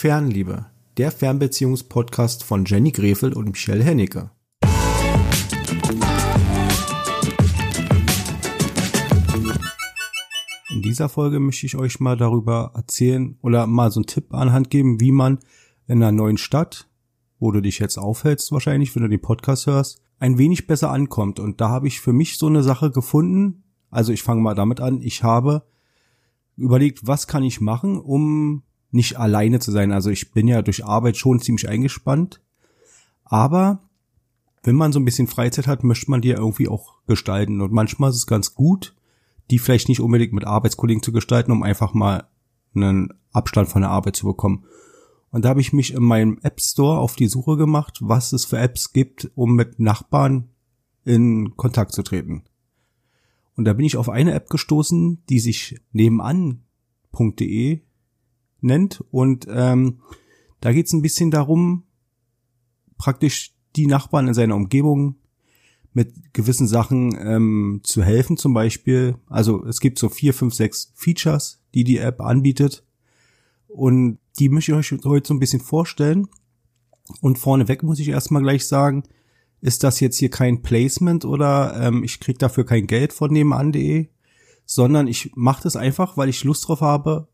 Fernliebe, der Fernbeziehungspodcast von Jenny Grefel und Michelle Hennecke. In dieser Folge möchte ich euch mal darüber erzählen oder mal so einen Tipp anhand geben, wie man in einer neuen Stadt, wo du dich jetzt aufhältst wahrscheinlich, wenn du den Podcast hörst, ein wenig besser ankommt. Und da habe ich für mich so eine Sache gefunden. Also ich fange mal damit an. Ich habe überlegt, was kann ich machen, um nicht alleine zu sein. Also ich bin ja durch Arbeit schon ziemlich eingespannt. Aber wenn man so ein bisschen Freizeit hat, möchte man die ja irgendwie auch gestalten. Und manchmal ist es ganz gut, die vielleicht nicht unbedingt mit Arbeitskollegen zu gestalten, um einfach mal einen Abstand von der Arbeit zu bekommen. Und da habe ich mich in meinem App Store auf die Suche gemacht, was es für Apps gibt, um mit Nachbarn in Kontakt zu treten. Und da bin ich auf eine App gestoßen, die sich nebenan.de nennt. Und ähm, da geht es ein bisschen darum, praktisch die Nachbarn in seiner Umgebung mit gewissen Sachen ähm, zu helfen. Zum Beispiel, also es gibt so vier, fünf, sechs Features, die die App anbietet. Und die möchte ich euch heute so ein bisschen vorstellen. Und vorneweg muss ich erstmal gleich sagen, ist das jetzt hier kein Placement oder ähm, ich krieg dafür kein Geld von nebenan.de, sondern ich mache das einfach, weil ich Lust drauf habe,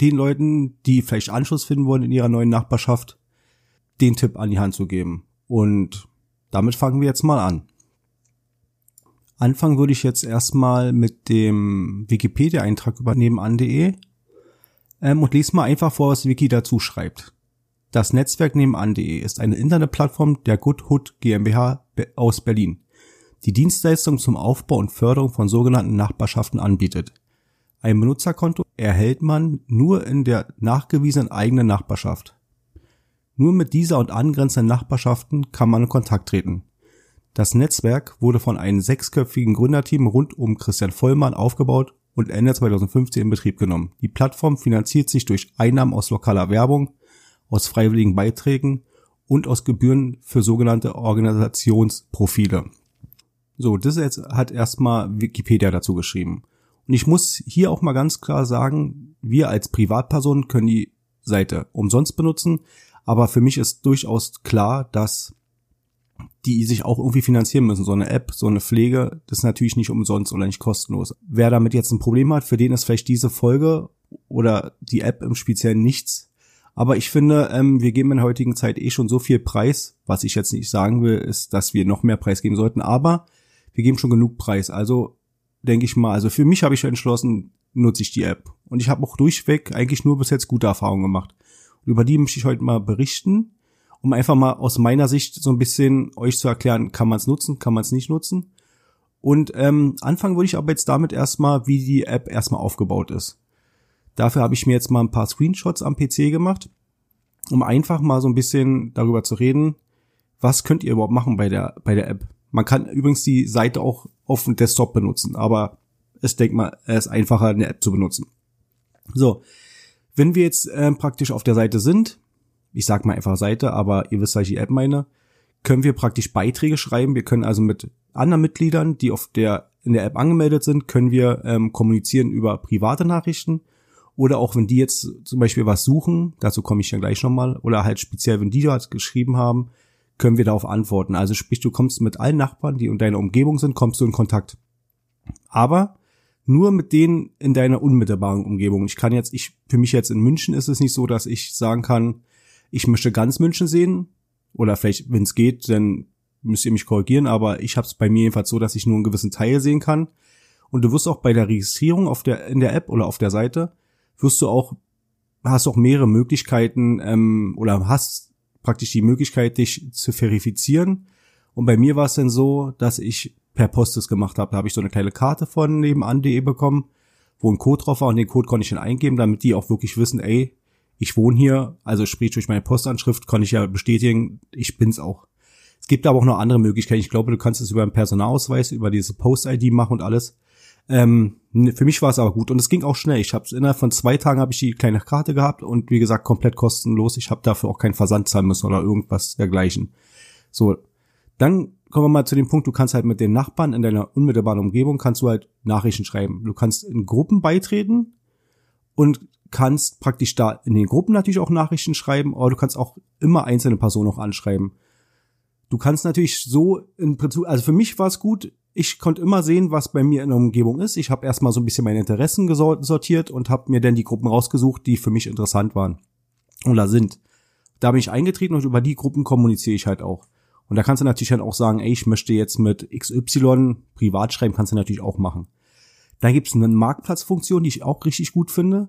den Leuten, die vielleicht Anschluss finden wollen in ihrer neuen Nachbarschaft, den Tipp an die Hand zu geben. Und damit fangen wir jetzt mal an. Anfangen würde ich jetzt erstmal mit dem Wikipedia-Eintrag über nebenan.de ähm, und lese mal einfach vor, was Wiki dazu schreibt. Das Netzwerk nebenan.de ist eine Internetplattform der Good Hood GmbH aus Berlin, die Dienstleistungen zum Aufbau und Förderung von sogenannten Nachbarschaften anbietet. Ein Benutzerkonto erhält man nur in der nachgewiesenen eigenen Nachbarschaft. Nur mit dieser und angrenzenden Nachbarschaften kann man in Kontakt treten. Das Netzwerk wurde von einem sechsköpfigen Gründerteam rund um Christian Vollmann aufgebaut und Ende 2015 in Betrieb genommen. Die Plattform finanziert sich durch Einnahmen aus lokaler Werbung, aus freiwilligen Beiträgen und aus Gebühren für sogenannte Organisationsprofile. So, das jetzt hat erstmal Wikipedia dazu geschrieben. Und ich muss hier auch mal ganz klar sagen, wir als Privatpersonen können die Seite umsonst benutzen, aber für mich ist durchaus klar, dass die sich auch irgendwie finanzieren müssen. So eine App, so eine Pflege, das ist natürlich nicht umsonst oder nicht kostenlos. Wer damit jetzt ein Problem hat, für den ist vielleicht diese Folge oder die App im Speziellen nichts. Aber ich finde, ähm, wir geben in der heutigen Zeit eh schon so viel Preis. Was ich jetzt nicht sagen will, ist, dass wir noch mehr Preis geben sollten. Aber wir geben schon genug Preis. Also denke ich mal, also für mich habe ich entschlossen, nutze ich die App. Und ich habe auch durchweg eigentlich nur bis jetzt gute Erfahrungen gemacht. Und über die möchte ich heute mal berichten um einfach mal aus meiner Sicht so ein bisschen euch zu erklären, kann man es nutzen, kann man es nicht nutzen. Und ähm, anfangen würde ich aber jetzt damit erstmal, wie die App erstmal aufgebaut ist. Dafür habe ich mir jetzt mal ein paar Screenshots am PC gemacht, um einfach mal so ein bisschen darüber zu reden, was könnt ihr überhaupt machen bei der, bei der App. Man kann übrigens die Seite auch auf dem Desktop benutzen, aber es denkt mal, es ist einfacher, eine App zu benutzen. So, wenn wir jetzt äh, praktisch auf der Seite sind, ich sag mal einfach Seite, aber ihr wisst, was ich die App meine, können wir praktisch Beiträge schreiben. Wir können also mit anderen Mitgliedern, die auf der in der App angemeldet sind, können wir ähm, kommunizieren über private Nachrichten oder auch wenn die jetzt zum Beispiel was suchen, dazu komme ich dann gleich nochmal, oder halt speziell, wenn die dort geschrieben haben, können wir darauf antworten. Also sprich, du kommst mit allen Nachbarn, die in deiner Umgebung sind, kommst du in Kontakt. Aber nur mit denen in deiner unmittelbaren Umgebung. Ich kann jetzt, ich, für mich jetzt in München ist es nicht so, dass ich sagen kann, ich möchte ganz München sehen. Oder vielleicht, wenn es geht, dann müsst ihr mich korrigieren, aber ich habe es bei mir jedenfalls so, dass ich nur einen gewissen Teil sehen kann. Und du wirst auch bei der Registrierung auf der, in der App oder auf der Seite, wirst du auch, hast auch mehrere Möglichkeiten ähm, oder hast praktisch die Möglichkeit, dich zu verifizieren. Und bei mir war es dann so, dass ich per Post das gemacht habe. Da habe ich so eine kleine Karte von nebenan.de bekommen, wo ein Code drauf war und den Code konnte ich dann eingeben, damit die auch wirklich wissen, ey, ich wohne hier, also sprich durch meine Postanschrift kann ich ja bestätigen, ich bin's auch. Es gibt aber auch noch andere Möglichkeiten. Ich glaube, du kannst es über einen Personalausweis, über diese Post-ID machen und alles. Ähm, für mich war es aber gut und es ging auch schnell. Ich habe innerhalb von zwei Tagen habe ich die kleine Karte gehabt und wie gesagt komplett kostenlos. Ich habe dafür auch keinen Versand zahlen müssen oder irgendwas dergleichen. So, dann kommen wir mal zu dem Punkt, du kannst halt mit den Nachbarn in deiner unmittelbaren Umgebung kannst du halt Nachrichten schreiben. Du kannst in Gruppen beitreten und kannst praktisch da in den Gruppen natürlich auch Nachrichten schreiben, aber du kannst auch immer einzelne Personen noch anschreiben. Du kannst natürlich so in Prinzip, also für mich war es gut, ich konnte immer sehen, was bei mir in der Umgebung ist. Ich habe erstmal so ein bisschen meine Interessen sortiert und habe mir dann die Gruppen rausgesucht, die für mich interessant waren oder sind. Da bin ich eingetreten und über die Gruppen kommuniziere ich halt auch. Und da kannst du natürlich halt auch sagen, ey, ich möchte jetzt mit XY privat schreiben, kannst du natürlich auch machen. Dann gibt es eine Marktplatzfunktion, die ich auch richtig gut finde.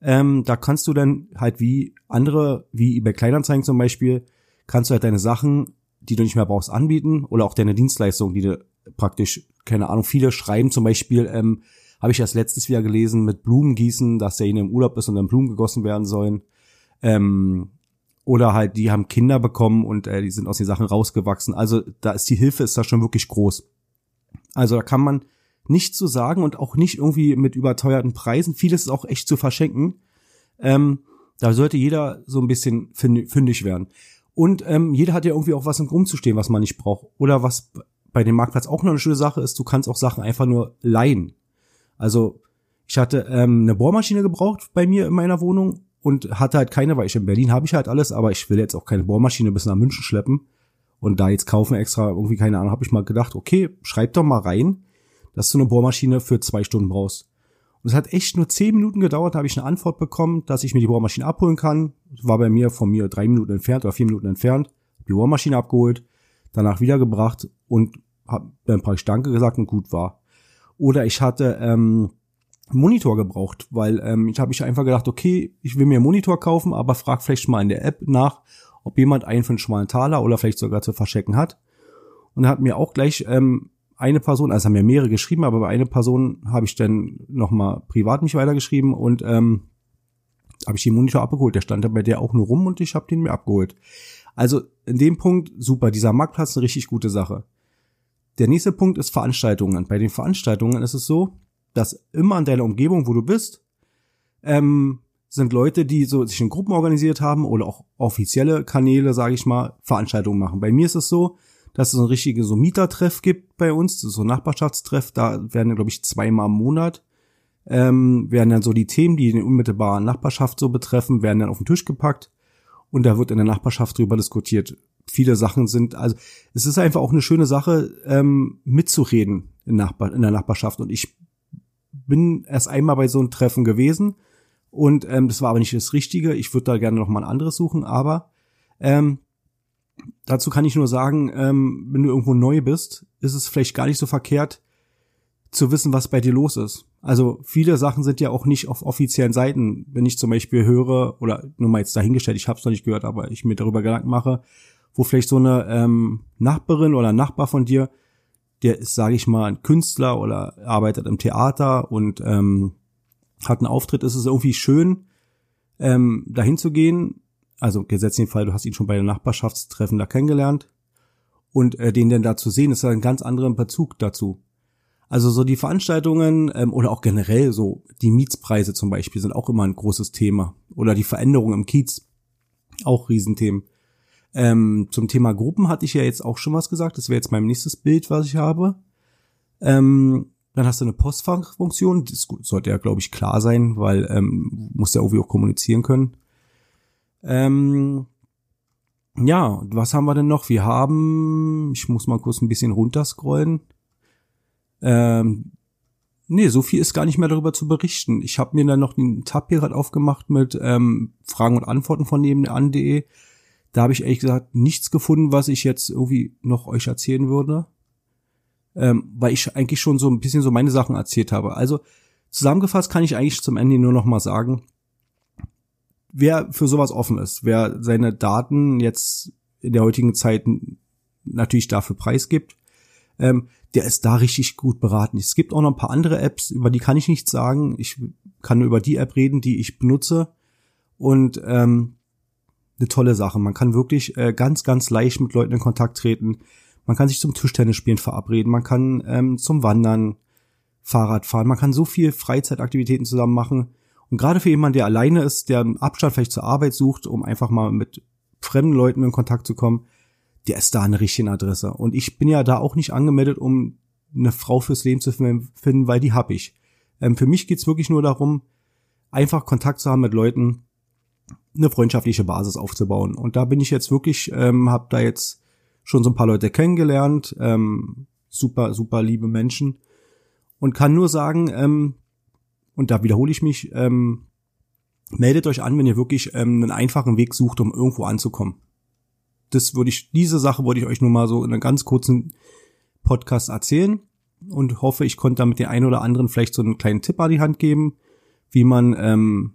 Ähm, da kannst du dann halt wie andere, wie bei Kleinanzeigen zum Beispiel, kannst du halt deine Sachen, die du nicht mehr brauchst, anbieten oder auch deine Dienstleistungen, die du praktisch, keine Ahnung, viele schreiben zum Beispiel, ähm, habe ich das letztes wieder gelesen, mit Blumen gießen, dass derjenige im Urlaub ist und dann Blumen gegossen werden sollen. Ähm, oder halt, die haben Kinder bekommen und äh, die sind aus den Sachen rausgewachsen. Also da ist die Hilfe ist da schon wirklich groß. Also da kann man nicht zu sagen und auch nicht irgendwie mit überteuerten Preisen. Vieles ist auch echt zu verschenken. Ähm, da sollte jeder so ein bisschen fündig werden. Und ähm, jeder hat ja irgendwie auch was im Grund zu stehen, was man nicht braucht. Oder was bei dem Marktplatz auch noch eine schöne Sache ist, du kannst auch Sachen einfach nur leihen. Also ich hatte ähm, eine Bohrmaschine gebraucht bei mir in meiner Wohnung und hatte halt keine, weil ich in Berlin habe ich halt alles, aber ich will jetzt auch keine Bohrmaschine bis nach München schleppen und da jetzt kaufen extra irgendwie keine Ahnung, habe ich mal gedacht, okay, schreib doch mal rein, dass du eine Bohrmaschine für zwei Stunden brauchst. Und es hat echt nur zehn Minuten gedauert, da habe ich eine Antwort bekommen, dass ich mir die Bohrmaschine abholen kann. War bei mir von mir drei Minuten entfernt oder vier Minuten entfernt. Die Bohrmaschine abgeholt, danach wiedergebracht und habe dann praktisch Danke gesagt und gut war. Oder ich hatte ähm, Monitor gebraucht, weil ähm, ich habe ich einfach gedacht, okay, ich will mir einen Monitor kaufen, aber frag vielleicht mal in der App nach, ob jemand einen für einen schmalen Taler oder vielleicht sogar zu verstecken hat. Und hat mir auch gleich ähm, eine Person, also haben mir mehrere geschrieben, aber bei einer Person habe ich dann nochmal privat mich weitergeschrieben und ähm, habe ich den Monitor abgeholt. Der stand da bei der auch nur rum und ich habe den mir abgeholt. Also in dem Punkt super, dieser Marktplatz ist eine richtig gute Sache. Der nächste Punkt ist Veranstaltungen. Bei den Veranstaltungen ist es so, dass immer in deiner Umgebung, wo du bist, ähm, sind Leute, die so sich in Gruppen organisiert haben oder auch offizielle Kanäle, sage ich mal, Veranstaltungen machen. Bei mir ist es so, dass es so ein richtiges so Mietertreff gibt bei uns, so ein Nachbarschaftstreff, da werden, glaube ich, zweimal im Monat, ähm, werden dann so die Themen, die den unmittelbaren Nachbarschaft so betreffen, werden dann auf den Tisch gepackt und da wird in der Nachbarschaft drüber diskutiert. Viele Sachen sind, also es ist einfach auch eine schöne Sache, ähm, mitzureden in, Nachbar, in der Nachbarschaft. Und ich bin erst einmal bei so einem Treffen gewesen und ähm, das war aber nicht das Richtige. Ich würde da gerne noch mal ein anderes suchen, aber ähm, dazu kann ich nur sagen, ähm, wenn du irgendwo neu bist, ist es vielleicht gar nicht so verkehrt zu wissen, was bei dir los ist. Also viele Sachen sind ja auch nicht auf offiziellen Seiten. Wenn ich zum Beispiel höre, oder nur mal jetzt dahingestellt, ich habe es noch nicht gehört, aber ich mir darüber Gedanken mache, wo vielleicht so eine ähm, Nachbarin oder Nachbar von dir, der ist, sage ich mal, ein Künstler oder arbeitet im Theater und ähm, hat einen Auftritt, ist es irgendwie schön, ähm, dahin zu gehen, also gesetzt den Fall, du hast ihn schon bei den Nachbarschaftstreffen da kennengelernt und äh, den denn da zu sehen, ist ein ganz anderen Bezug dazu. Also so die Veranstaltungen ähm, oder auch generell so die Mietspreise zum Beispiel sind auch immer ein großes Thema oder die Veränderungen im Kiez auch Riesenthemen. Ähm, zum Thema Gruppen hatte ich ja jetzt auch schon was gesagt. Das wäre jetzt mein nächstes Bild, was ich habe. Ähm, dann hast du eine Postfachfunktion. Das sollte ja, glaube ich, klar sein, weil ähm, muss ja irgendwie auch kommunizieren können. Ähm, ja, was haben wir denn noch? Wir haben, ich muss mal kurz ein bisschen runterscrollen. Ähm, nee, so viel ist gar nicht mehr darüber zu berichten. Ich habe mir dann noch den Tab hier gerade aufgemacht mit ähm, Fragen und Antworten von nebenan.de. Da habe ich ehrlich gesagt nichts gefunden, was ich jetzt irgendwie noch euch erzählen würde. Ähm, weil ich eigentlich schon so ein bisschen so meine Sachen erzählt habe. Also zusammengefasst kann ich eigentlich zum Ende nur noch mal sagen, wer für sowas offen ist, wer seine Daten jetzt in der heutigen Zeit natürlich dafür preisgibt, ähm, der ist da richtig gut beraten. Es gibt auch noch ein paar andere Apps, über die kann ich nichts sagen. Ich kann nur über die App reden, die ich benutze. Und ähm, eine tolle Sache. Man kann wirklich äh, ganz, ganz leicht mit Leuten in Kontakt treten. Man kann sich zum Tischtennisspielen verabreden. Man kann ähm, zum Wandern, Fahrrad fahren. Man kann so viel Freizeitaktivitäten zusammen machen. Und gerade für jemanden, der alleine ist, der einen Abstand vielleicht zur Arbeit sucht, um einfach mal mit fremden Leuten in Kontakt zu kommen, der ist da eine richtige Adresse. Und ich bin ja da auch nicht angemeldet, um eine Frau fürs Leben zu finden, weil die hab ich. Ähm, für mich geht's wirklich nur darum, einfach Kontakt zu haben mit Leuten, eine freundschaftliche Basis aufzubauen. Und da bin ich jetzt wirklich, ähm, habe da jetzt schon so ein paar Leute kennengelernt, ähm, super, super liebe Menschen und kann nur sagen, ähm, und da wiederhole ich mich, ähm, meldet euch an, wenn ihr wirklich ähm, einen einfachen Weg sucht, um irgendwo anzukommen. Das würde ich, diese Sache wollte ich euch nur mal so in einem ganz kurzen Podcast erzählen und hoffe, ich konnte damit den einen oder anderen vielleicht so einen kleinen Tipp an die Hand geben, wie man ähm,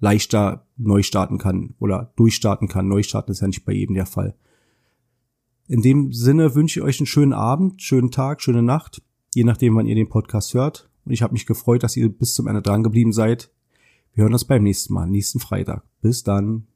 leichter neu starten kann oder durchstarten kann. Neustarten ist ja nicht bei jedem der Fall. In dem Sinne wünsche ich euch einen schönen Abend, schönen Tag, schöne Nacht, je nachdem, wann ihr den Podcast hört. Und ich habe mich gefreut, dass ihr bis zum Ende dran geblieben seid. Wir hören uns beim nächsten Mal, nächsten Freitag. Bis dann.